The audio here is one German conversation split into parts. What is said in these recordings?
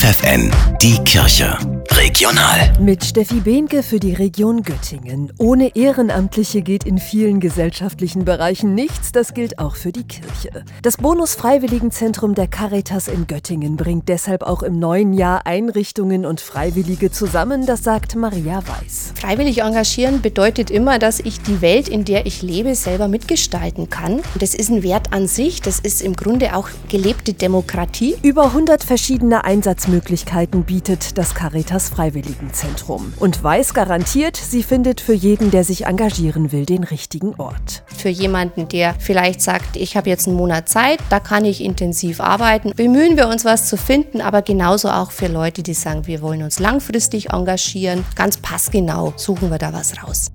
FFN, die Kirche. Regional. Mit Steffi Behnke für die Region Göttingen. Ohne Ehrenamtliche geht in vielen gesellschaftlichen Bereichen nichts. Das gilt auch für die Kirche. Das Bonus-Freiwilligenzentrum der Caritas in Göttingen bringt deshalb auch im neuen Jahr Einrichtungen und Freiwillige zusammen. Das sagt Maria Weiß. Freiwillig engagieren bedeutet immer, dass ich die Welt, in der ich lebe, selber mitgestalten kann. Und das ist ein Wert an sich. Das ist im Grunde auch gelebte Demokratie. Über 100 verschiedene Einsatzmöglichkeiten bietet das Caritas Freiwilligenzentrum und weiß garantiert, sie findet für jeden, der sich engagieren will, den richtigen Ort. Für jemanden, der vielleicht sagt, ich habe jetzt einen Monat Zeit, da kann ich intensiv arbeiten, bemühen wir uns, was zu finden, aber genauso auch für Leute, die sagen, wir wollen uns langfristig engagieren. Ganz passgenau suchen wir da was raus.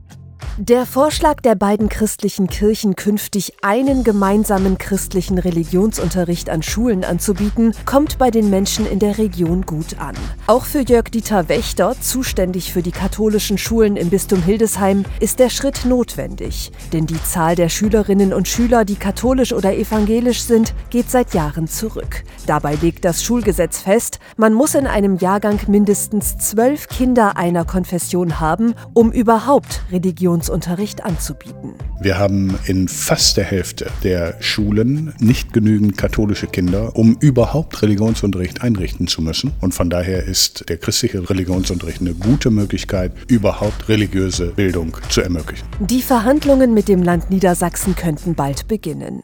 Der Vorschlag der beiden christlichen Kirchen, künftig einen gemeinsamen christlichen Religionsunterricht an Schulen anzubieten, kommt bei den Menschen in der Region gut an. Auch für Jörg-Dieter Wächter, zuständig für die katholischen Schulen im Bistum Hildesheim, ist der Schritt notwendig. Denn die Zahl der Schülerinnen und Schüler, die katholisch oder evangelisch sind, geht seit Jahren zurück. Dabei legt das Schulgesetz fest, man muss in einem Jahrgang mindestens zwölf Kinder einer Konfession haben, um überhaupt Religions Religionsunterricht anzubieten. Wir haben in fast der Hälfte der Schulen nicht genügend katholische Kinder, um überhaupt Religionsunterricht einrichten zu müssen. Und von daher ist der christliche Religionsunterricht eine gute Möglichkeit, überhaupt religiöse Bildung zu ermöglichen. Die Verhandlungen mit dem Land Niedersachsen könnten bald beginnen.